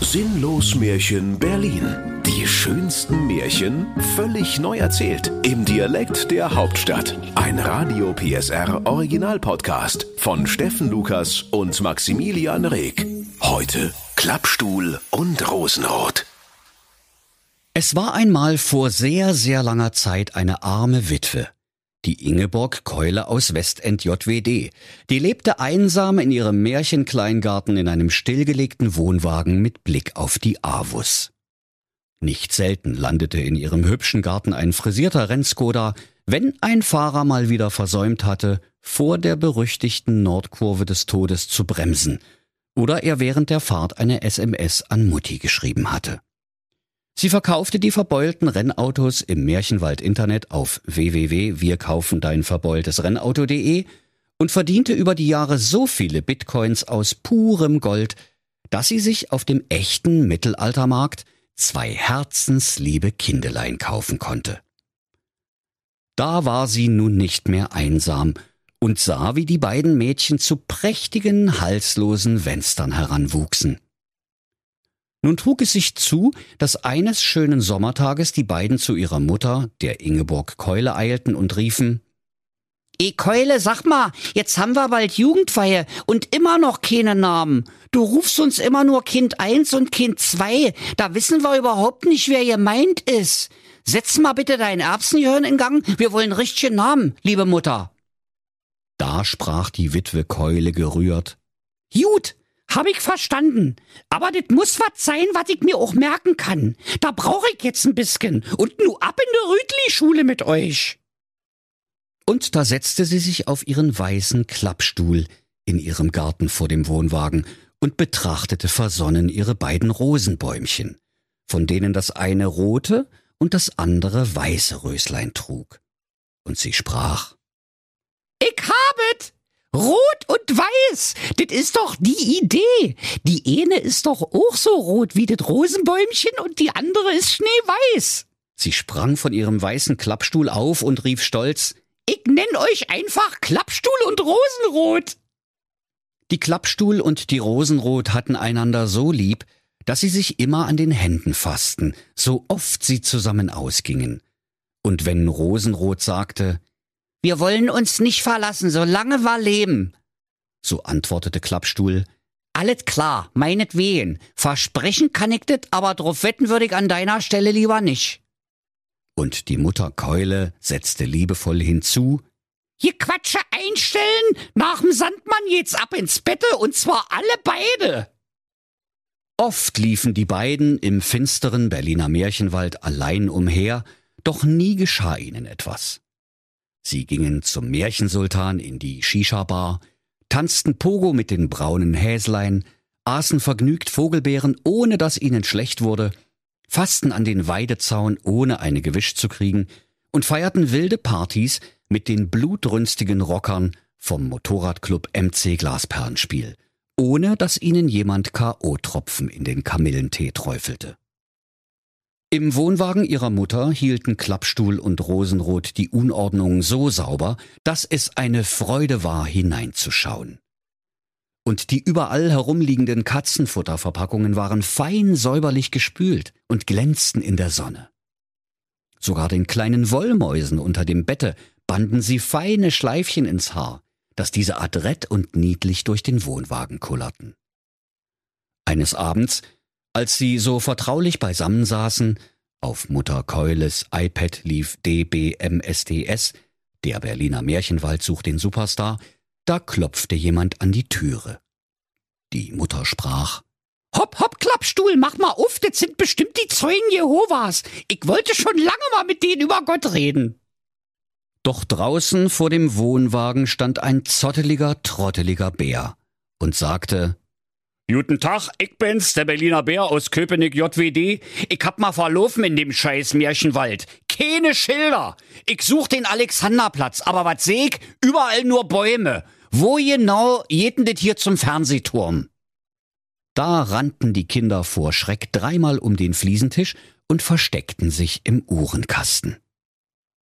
Sinnlos Märchen Berlin. Die schönsten Märchen völlig neu erzählt. Im Dialekt der Hauptstadt. Ein Radio PSR Original Podcast von Steffen Lukas und Maximilian Reg. Heute Klappstuhl und Rosenrot. Es war einmal vor sehr, sehr langer Zeit eine arme Witwe die Ingeborg Keule aus Westend JWD. Die lebte einsam in ihrem Märchenkleingarten in einem stillgelegten Wohnwagen mit Blick auf die Avus. Nicht selten landete in ihrem hübschen Garten ein frisierter Rennskoda, wenn ein Fahrer mal wieder versäumt hatte, vor der berüchtigten Nordkurve des Todes zu bremsen oder er während der Fahrt eine SMS an Mutti geschrieben hatte. Sie verkaufte die verbeulten Rennautos im Märchenwald Internet auf www.wirkaufendeinverbeultesrennauto.de und verdiente über die Jahre so viele Bitcoins aus purem Gold, dass sie sich auf dem echten Mittelaltermarkt zwei herzensliebe Kindelein kaufen konnte. Da war sie nun nicht mehr einsam und sah, wie die beiden Mädchen zu prächtigen, halslosen Wenstern heranwuchsen. Nun trug es sich zu, dass eines schönen Sommertages die beiden zu ihrer Mutter, der Ingeborg Keule, eilten und riefen E Keule, sag mal, jetzt haben wir bald Jugendfeier und immer noch keine Namen. Du rufst uns immer nur Kind eins und Kind zwei. Da wissen wir überhaupt nicht, wer gemeint ist. Setz mal bitte dein Erbsengehirn in Gang. Wir wollen richtige Namen, liebe Mutter. Da sprach die Witwe Keule gerührt. Gut, hab ich verstanden. Aber das muss was sein, was ich mir auch merken kann. Da brauche ich jetzt ein bisschen. Und nu ab in der Rütli-Schule mit euch. Und da setzte sie sich auf ihren weißen Klappstuhl in ihrem Garten vor dem Wohnwagen und betrachtete versonnen ihre beiden Rosenbäumchen, von denen das eine rote und das andere weiße Röslein trug. Und sie sprach, Ich habet! Rot und weiß, das ist doch die Idee. Die eine ist doch auch so rot wie das Rosenbäumchen und die andere ist schneeweiß. Sie sprang von ihrem weißen Klappstuhl auf und rief stolz, ich nenn euch einfach Klappstuhl und Rosenrot. Die Klappstuhl und die Rosenrot hatten einander so lieb, dass sie sich immer an den Händen fassten, so oft sie zusammen ausgingen. Und wenn Rosenrot sagte, wir wollen uns nicht verlassen, solange wir leben. So antwortete Klappstuhl. Alles klar, meinetwegen. Versprechen kann ich das, aber drauf wetten würde ich an deiner Stelle lieber nicht. Und die Mutter Keule setzte liebevoll hinzu. Hier Quatsche einstellen, nach'm Sandmann geht's ab ins Bette und zwar alle beide. Oft liefen die beiden im finsteren Berliner Märchenwald allein umher, doch nie geschah ihnen etwas. Sie gingen zum Märchensultan in die Shisha-Bar, tanzten Pogo mit den braunen Häslein, aßen vergnügt Vogelbeeren, ohne dass ihnen schlecht wurde, fassten an den Weidezaun, ohne eine gewischt zu kriegen, und feierten wilde Partys mit den blutrünstigen Rockern vom Motorradclub MC Glasperlenspiel, ohne dass ihnen jemand K.O.-Tropfen in den Kamillentee träufelte. Im Wohnwagen ihrer Mutter hielten Klappstuhl und Rosenrot die Unordnung so sauber, dass es eine Freude war, hineinzuschauen. Und die überall herumliegenden Katzenfutterverpackungen waren fein säuberlich gespült und glänzten in der Sonne. Sogar den kleinen Wollmäusen unter dem Bette banden sie feine Schleifchen ins Haar, dass diese adrett und niedlich durch den Wohnwagen kullerten. Eines Abends als sie so vertraulich beisammensaßen, auf Mutter Keules iPad lief DBMSTS, der Berliner Märchenwald sucht den Superstar, da klopfte jemand an die Türe. Die Mutter sprach, Hopp, hopp, Klappstuhl, mach mal auf, das sind bestimmt die Zeugen Jehovas. Ich wollte schon lange mal mit denen über Gott reden. Doch draußen vor dem Wohnwagen stand ein zotteliger, trotteliger Bär und sagte, Guten Tag, ich bin's, der Berliner Bär aus Köpenick JWD. Ich hab mal verlaufen in dem scheiß Märchenwald. Keine Schilder. Ich such den Alexanderplatz, aber was seh ich? Überall nur Bäume. Wo genau jeden das hier zum Fernsehturm? Da rannten die Kinder vor Schreck dreimal um den Fliesentisch und versteckten sich im Uhrenkasten.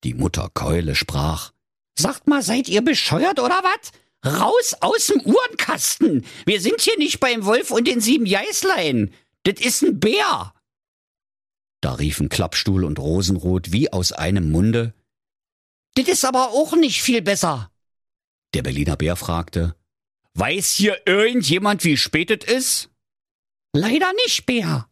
Die Mutter Keule sprach, Sagt mal, seid ihr bescheuert oder was? Raus aus dem Uhrenkasten! Wir sind hier nicht beim Wolf und den sieben Geißlein. das ist ein Bär. Da riefen Klappstuhl und Rosenrot wie aus einem Munde. Das ist aber auch nicht viel besser. Der Berliner Bär fragte, Weiß hier irgendjemand, wie spät es ist? Leider nicht, Bär,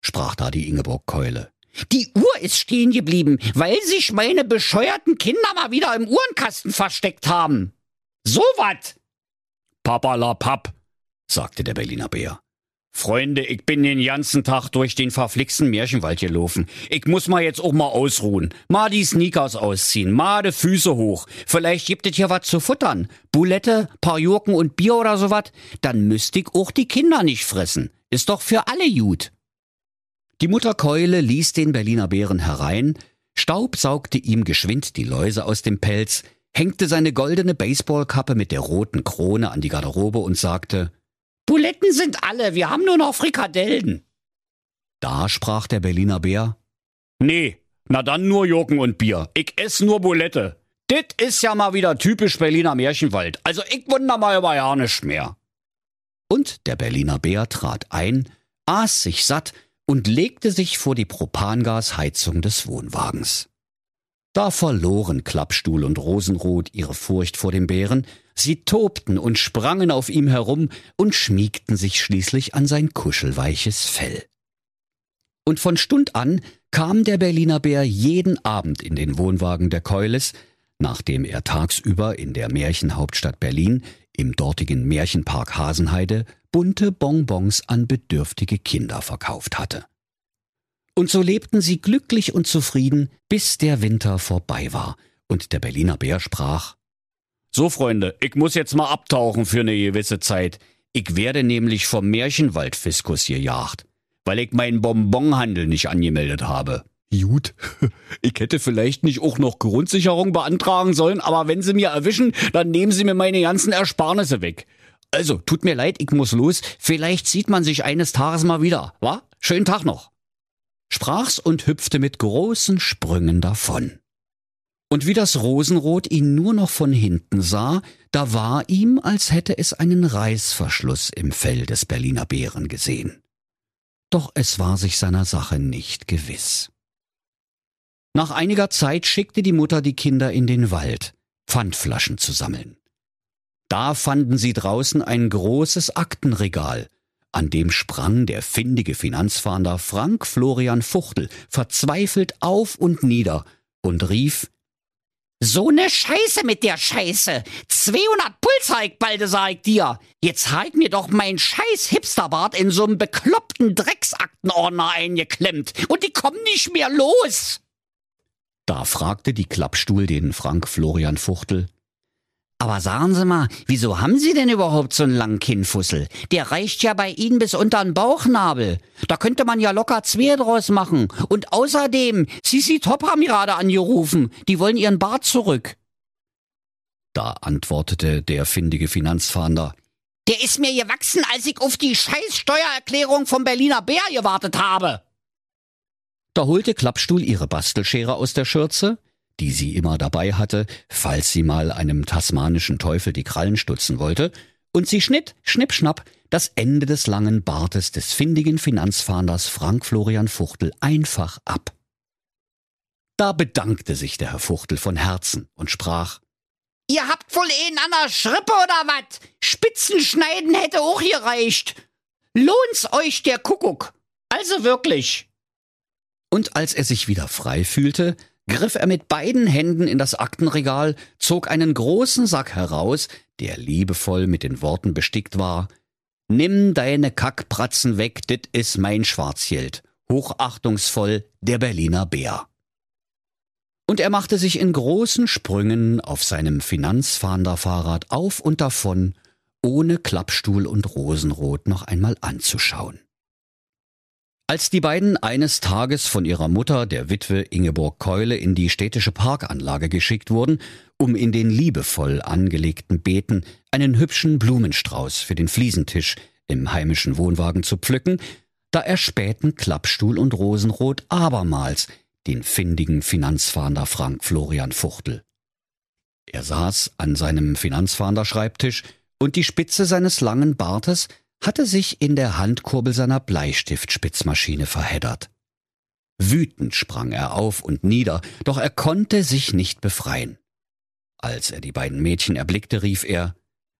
sprach da die Ingeborg Keule. Die Uhr ist stehen geblieben, weil sich meine bescheuerten Kinder mal wieder im Uhrenkasten versteckt haben. So wat? Papalapap, sagte der Berliner Bär. Freunde, ich bin den ganzen Tag durch den verflixten Märchenwald gelaufen. Ich muss mal jetzt auch mal ausruhen. Mal die Sneakers ausziehen, mal die Füße hoch. Vielleicht gibt es hier was zu futtern. Bulette, paar Jurken und Bier oder so was. Dann müsste ich auch die Kinder nicht fressen. Ist doch für alle gut. Die Mutter Keule ließ den Berliner Bären herein, staubsaugte ihm geschwind die Läuse aus dem Pelz, hängte seine goldene Baseballkappe mit der roten Krone an die Garderobe und sagte, Buletten sind alle, wir haben nur noch Frikadellen. Da sprach der Berliner Bär. Nee, na dann nur Joken und Bier. Ich ess nur Bulette. Dit is ja mal wieder typisch Berliner Märchenwald. Also ich wunder mal über ja nicht mehr. Und der Berliner Bär trat ein, aß sich satt und legte sich vor die Propangasheizung des Wohnwagens. Da verloren Klappstuhl und Rosenrot ihre Furcht vor dem Bären, sie tobten und sprangen auf ihm herum und schmiegten sich schließlich an sein kuschelweiches Fell. Und von Stund an kam der Berliner Bär jeden Abend in den Wohnwagen der Keules, nachdem er tagsüber in der Märchenhauptstadt Berlin im dortigen Märchenpark Hasenheide bunte Bonbons an bedürftige Kinder verkauft hatte. Und so lebten sie glücklich und zufrieden, bis der Winter vorbei war und der Berliner Bär sprach So, Freunde, ich muss jetzt mal abtauchen für eine gewisse Zeit. Ich werde nämlich vom Märchenwaldfiskus gejagt, weil ich meinen Bonbonhandel nicht angemeldet habe. Gut, ich hätte vielleicht nicht auch noch Grundsicherung beantragen sollen, aber wenn Sie mir erwischen, dann nehmen Sie mir meine ganzen Ersparnisse weg. Also, tut mir leid, ich muss los. Vielleicht sieht man sich eines Tages mal wieder, wa? Schönen Tag noch sprach's und hüpfte mit großen Sprüngen davon. Und wie das Rosenrot ihn nur noch von hinten sah, da war ihm, als hätte es einen Reißverschluss im Fell des Berliner Bären gesehen. Doch es war sich seiner Sache nicht gewiss. Nach einiger Zeit schickte die Mutter die Kinder in den Wald, Pfandflaschen zu sammeln. Da fanden sie draußen ein großes Aktenregal, an dem sprang der findige Finanzfahnder Frank Florian Fuchtel verzweifelt auf und nieder und rief so ne Scheiße mit der Scheiße. 200 Puls ich balde, sag ich dir. Jetzt halt mir doch mein scheiß Hipsterbart in so'm bekloppten Drecksaktenordner eingeklemmt und die kommen nicht mehr los. Da fragte die Klappstuhl den Frank Florian Fuchtel. Aber sagen Sie mal, wieso haben Sie denn überhaupt so einen langen Kinnfussel? Der reicht ja bei Ihnen bis unter den Bauchnabel. Da könnte man ja locker zwei draus machen. Und außerdem, Sisi Top haben gerade angerufen. Die wollen ihren Bart zurück. Da antwortete der findige Finanzfahnder. Der ist mir gewachsen, als ich auf die scheiß Steuererklärung vom Berliner Bär gewartet habe. Da holte Klappstuhl ihre Bastelschere aus der Schürze, die sie immer dabei hatte, falls sie mal einem tasmanischen Teufel die Krallen stutzen wollte, und sie schnitt, schnippschnapp, das Ende des langen Bartes des findigen Finanzfahnders Frank Florian Fuchtel einfach ab. Da bedankte sich der Herr Fuchtel von Herzen und sprach Ihr habt wohl einen an der Schrippe oder wat? Spitzenschneiden hätte auch gereicht. Lohnt's euch der Kuckuck. Also wirklich. Und als er sich wieder frei fühlte, griff er mit beiden Händen in das Aktenregal, zog einen großen Sack heraus, der liebevoll mit den Worten bestickt war Nimm deine Kackpratzen weg, dit is mein Schwarzgeld. Hochachtungsvoll der Berliner Bär. Und er machte sich in großen Sprüngen auf seinem Finanzfahnderfahrrad auf und davon, ohne Klappstuhl und Rosenrot noch einmal anzuschauen. Als die beiden eines Tages von ihrer Mutter, der Witwe Ingeborg Keule, in die städtische Parkanlage geschickt wurden, um in den liebevoll angelegten Beeten einen hübschen Blumenstrauß für den Fliesentisch im heimischen Wohnwagen zu pflücken, da erspähten Klappstuhl und Rosenrot abermals den findigen Finanzfahnder Frank Florian Fuchtel. Er saß an seinem Finanzfahnderschreibtisch und die Spitze seines langen Bartes hatte sich in der Handkurbel seiner Bleistiftspitzmaschine verheddert. Wütend sprang er auf und nieder, doch er konnte sich nicht befreien. Als er die beiden Mädchen erblickte, rief er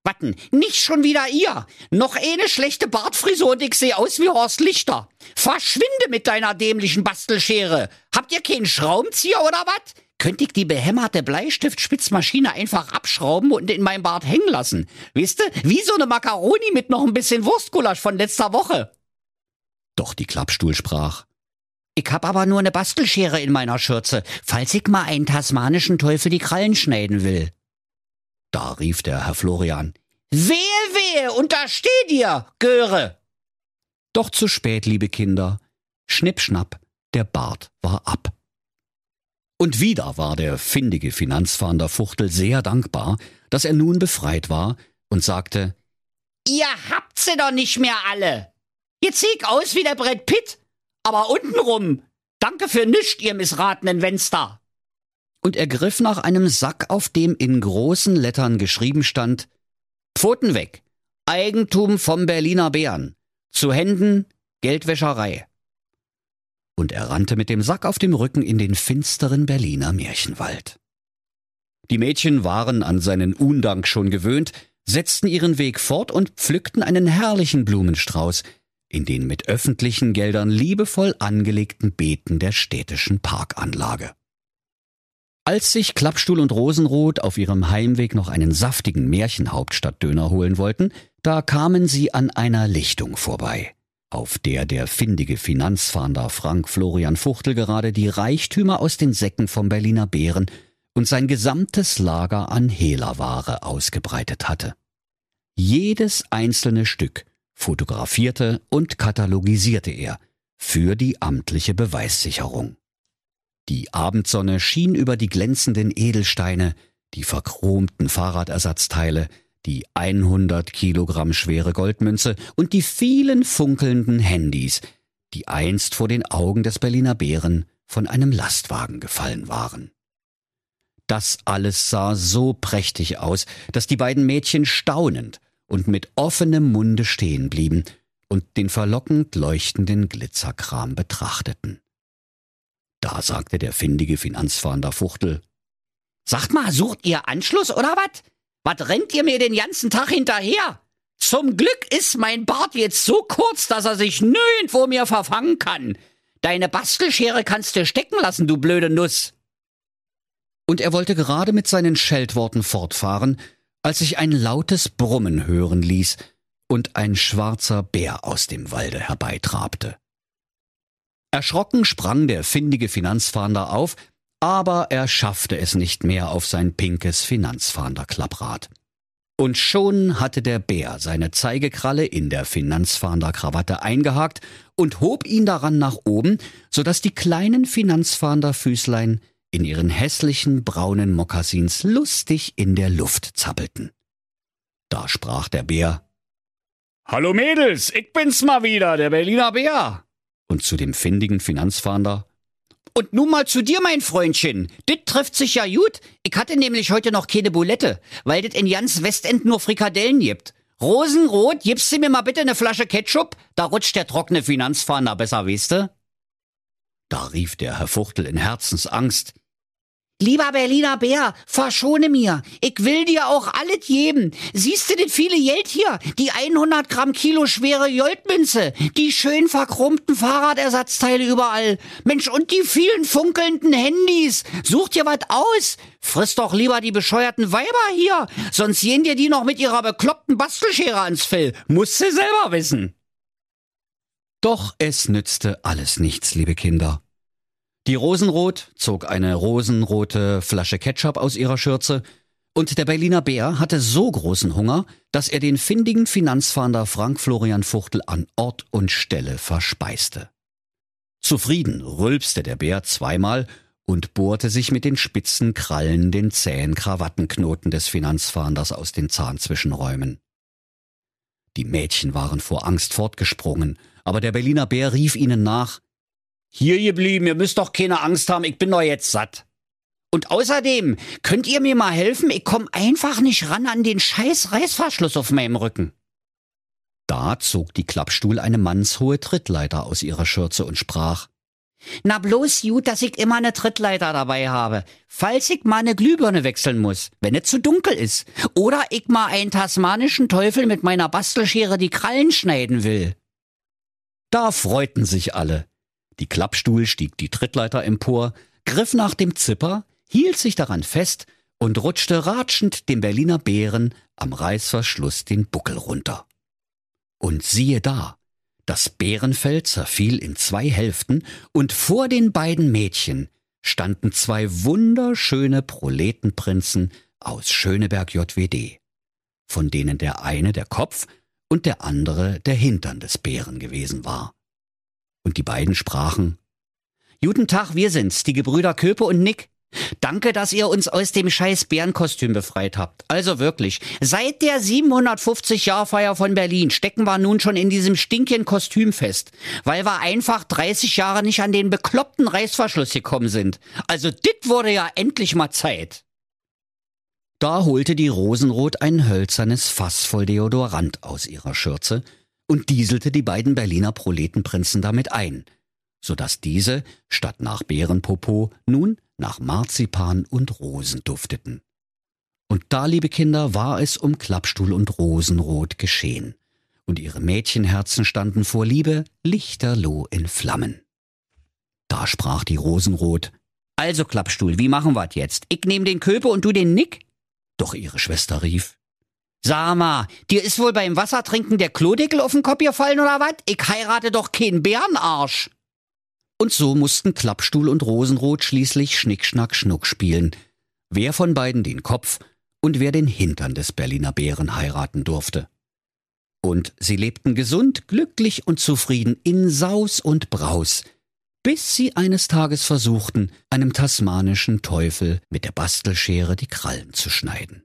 Watten, nicht schon wieder ihr! Noch eine schlechte Bartfrisur und ich sehe aus wie Horst Lichter! Verschwinde mit deiner dämlichen Bastelschere! Habt ihr keinen Schraubenzieher oder was? Könnte ich die behämmerte Bleistiftspitzmaschine einfach abschrauben und in meinem Bart hängen lassen? Wisst ihr, wie so eine Makaroni mit noch ein bisschen Wurstgulasch von letzter Woche. Doch die Klappstuhl sprach. Ich hab aber nur eine Bastelschere in meiner Schürze, falls ich mal einen tasmanischen Teufel die Krallen schneiden will. Da rief der Herr Florian. Wehe, wehe, untersteh dir, Göre! Doch zu spät, liebe Kinder. Schnippschnapp, der Bart war ab. Und wieder war der findige Finanzfahnder Fuchtel sehr dankbar, dass er nun befreit war und sagte, Ihr habt sie doch nicht mehr alle. Jetzt ich aus wie der Brett Pitt aber untenrum. Danke für nischt, ihr missratenen Wenster. Und er griff nach einem Sack, auf dem in großen Lettern geschrieben stand Pfoten weg. Eigentum vom Berliner Bären. Zu Händen Geldwäscherei. Und er rannte mit dem Sack auf dem Rücken in den finsteren Berliner Märchenwald. Die Mädchen waren an seinen Undank schon gewöhnt, setzten ihren Weg fort und pflückten einen herrlichen Blumenstrauß, in den mit öffentlichen Geldern liebevoll angelegten Beeten der städtischen Parkanlage. Als sich Klappstuhl und Rosenrot auf ihrem Heimweg noch einen saftigen Märchenhauptstadtdöner holen wollten, da kamen sie an einer Lichtung vorbei, auf der der findige Finanzfahnder Frank Florian Fuchtel gerade die Reichtümer aus den Säcken vom Berliner Bären und sein gesamtes Lager an Hehlerware ausgebreitet hatte. Jedes einzelne Stück fotografierte und katalogisierte er für die amtliche Beweissicherung. Die Abendsonne schien über die glänzenden Edelsteine, die verchromten Fahrradersatzteile, die 100 Kilogramm schwere Goldmünze und die vielen funkelnden Handys, die einst vor den Augen des Berliner Bären von einem Lastwagen gefallen waren. Das alles sah so prächtig aus, dass die beiden Mädchen staunend und mit offenem Munde stehen blieben und den verlockend leuchtenden Glitzerkram betrachteten. Da sagte der findige Finanzfahnder Fuchtel, Sagt mal, sucht ihr Anschluss oder wat? Was rennt ihr mir den ganzen Tag hinterher? Zum Glück ist mein Bart jetzt so kurz, dass er sich nirgendwo mir verfangen kann. Deine Bastelschere kannst du stecken lassen, du blöde Nuss. Und er wollte gerade mit seinen Scheltworten fortfahren, als sich ein lautes Brummen hören ließ und ein schwarzer Bär aus dem Walde herbeitrabte. Erschrocken sprang der findige Finanzfahnder auf, aber er schaffte es nicht mehr auf sein pinkes Finanzfahnderklapprad. Und schon hatte der Bär seine Zeigekralle in der Finanzfahnderkrawatte eingehakt und hob ihn daran nach oben, so dass die kleinen Finanzfahnderfüßlein in ihren hässlichen braunen Mokassins lustig in der Luft zappelten. Da sprach der Bär Hallo Mädels, ich bin's mal wieder, der Berliner Bär. Und zu dem findigen Finanzfahnder und nun mal zu dir, mein Freundchen. Dit trifft sich ja gut. Ich hatte nämlich heute noch keine Bulette, weil dit in ganz Westend nur Frikadellen gibt. Rosenrot, gibst du mir mal bitte eine Flasche Ketchup? Da rutscht der trockene Finanzfahnder besser, weißt du? Da rief der Herr Fuchtel in Herzensangst. Lieber Berliner Bär, verschone mir. Ich will dir auch alles geben. Siehst du das viele Geld hier? Die 100 Gramm Kilo schwere Goldmünze. Die schön verkrummten Fahrradersatzteile überall. Mensch, und die vielen funkelnden Handys. Such dir was aus. Friss doch lieber die bescheuerten Weiber hier. Sonst gehen dir die noch mit ihrer bekloppten Bastelschere ans Fell. Musst du selber wissen. Doch es nützte alles nichts, liebe Kinder. Die Rosenrot zog eine rosenrote Flasche Ketchup aus ihrer Schürze, und der Berliner Bär hatte so großen Hunger, dass er den findigen Finanzfahnder Frank Florian Fuchtel an Ort und Stelle verspeiste. Zufrieden rülpste der Bär zweimal und bohrte sich mit den spitzen Krallen den zähen Krawattenknoten des Finanzfahnders aus den Zahnzwischenräumen. Die Mädchen waren vor Angst fortgesprungen, aber der Berliner Bär rief ihnen nach hier geblieben, ihr müsst doch keine Angst haben, ich bin doch jetzt satt. Und außerdem, könnt ihr mir mal helfen? Ich komm einfach nicht ran an den scheiß Reißverschluss auf meinem Rücken. Da zog die Klappstuhl eine mannshohe Trittleiter aus ihrer Schürze und sprach Na bloß gut, dass ich immer eine Trittleiter dabei habe, falls ich mal eine Glühbirne wechseln muss, wenn es zu dunkel ist, oder ich mal einen tasmanischen Teufel mit meiner Bastelschere die Krallen schneiden will. Da freuten sich alle. Die Klappstuhl stieg die Trittleiter empor, griff nach dem Zipper, hielt sich daran fest und rutschte ratschend dem Berliner Bären am Reißverschluss den Buckel runter. Und siehe da, das Bärenfell zerfiel in zwei Hälften, und vor den beiden Mädchen standen zwei wunderschöne Proletenprinzen aus Schöneberg JWD, von denen der eine der Kopf und der andere der Hintern des Bären gewesen war. Und die beiden sprachen Guten Tag, wir sind's, die Gebrüder Köpe und Nick. Danke, dass ihr uns aus dem scheiß Bärenkostüm befreit habt. Also wirklich, seit der 750-Jahr-Feier von Berlin stecken wir nun schon in diesem stinkigen Kostüm fest, weil wir einfach 30 Jahre nicht an den bekloppten Reißverschluss gekommen sind. Also dit wurde ja endlich mal Zeit. Da holte die Rosenrot ein hölzernes Fass voll Deodorant aus ihrer Schürze und dieselte die beiden Berliner Proletenprinzen damit ein, so dass diese statt nach Bärenpopo nun nach Marzipan und Rosen dufteten. Und da, liebe Kinder, war es um Klappstuhl und Rosenrot geschehen, und ihre Mädchenherzen standen vor Liebe lichterloh in Flammen. Da sprach die Rosenrot, Also Klappstuhl, wie machen wir's jetzt? Ich nehm den Köpe und du den Nick? doch ihre Schwester rief, Sag mal, dir ist wohl beim Wassertrinken der Klodeckel auf den Kopf gefallen oder was? Ich heirate doch keinen Bärenarsch. Und so mussten Klappstuhl und Rosenrot schließlich Schnick, Schnack, Schnuck spielen, wer von beiden den Kopf und wer den Hintern des Berliner Bären heiraten durfte. Und sie lebten gesund, glücklich und zufrieden in Saus und Braus, bis sie eines Tages versuchten, einem tasmanischen Teufel mit der Bastelschere die Krallen zu schneiden.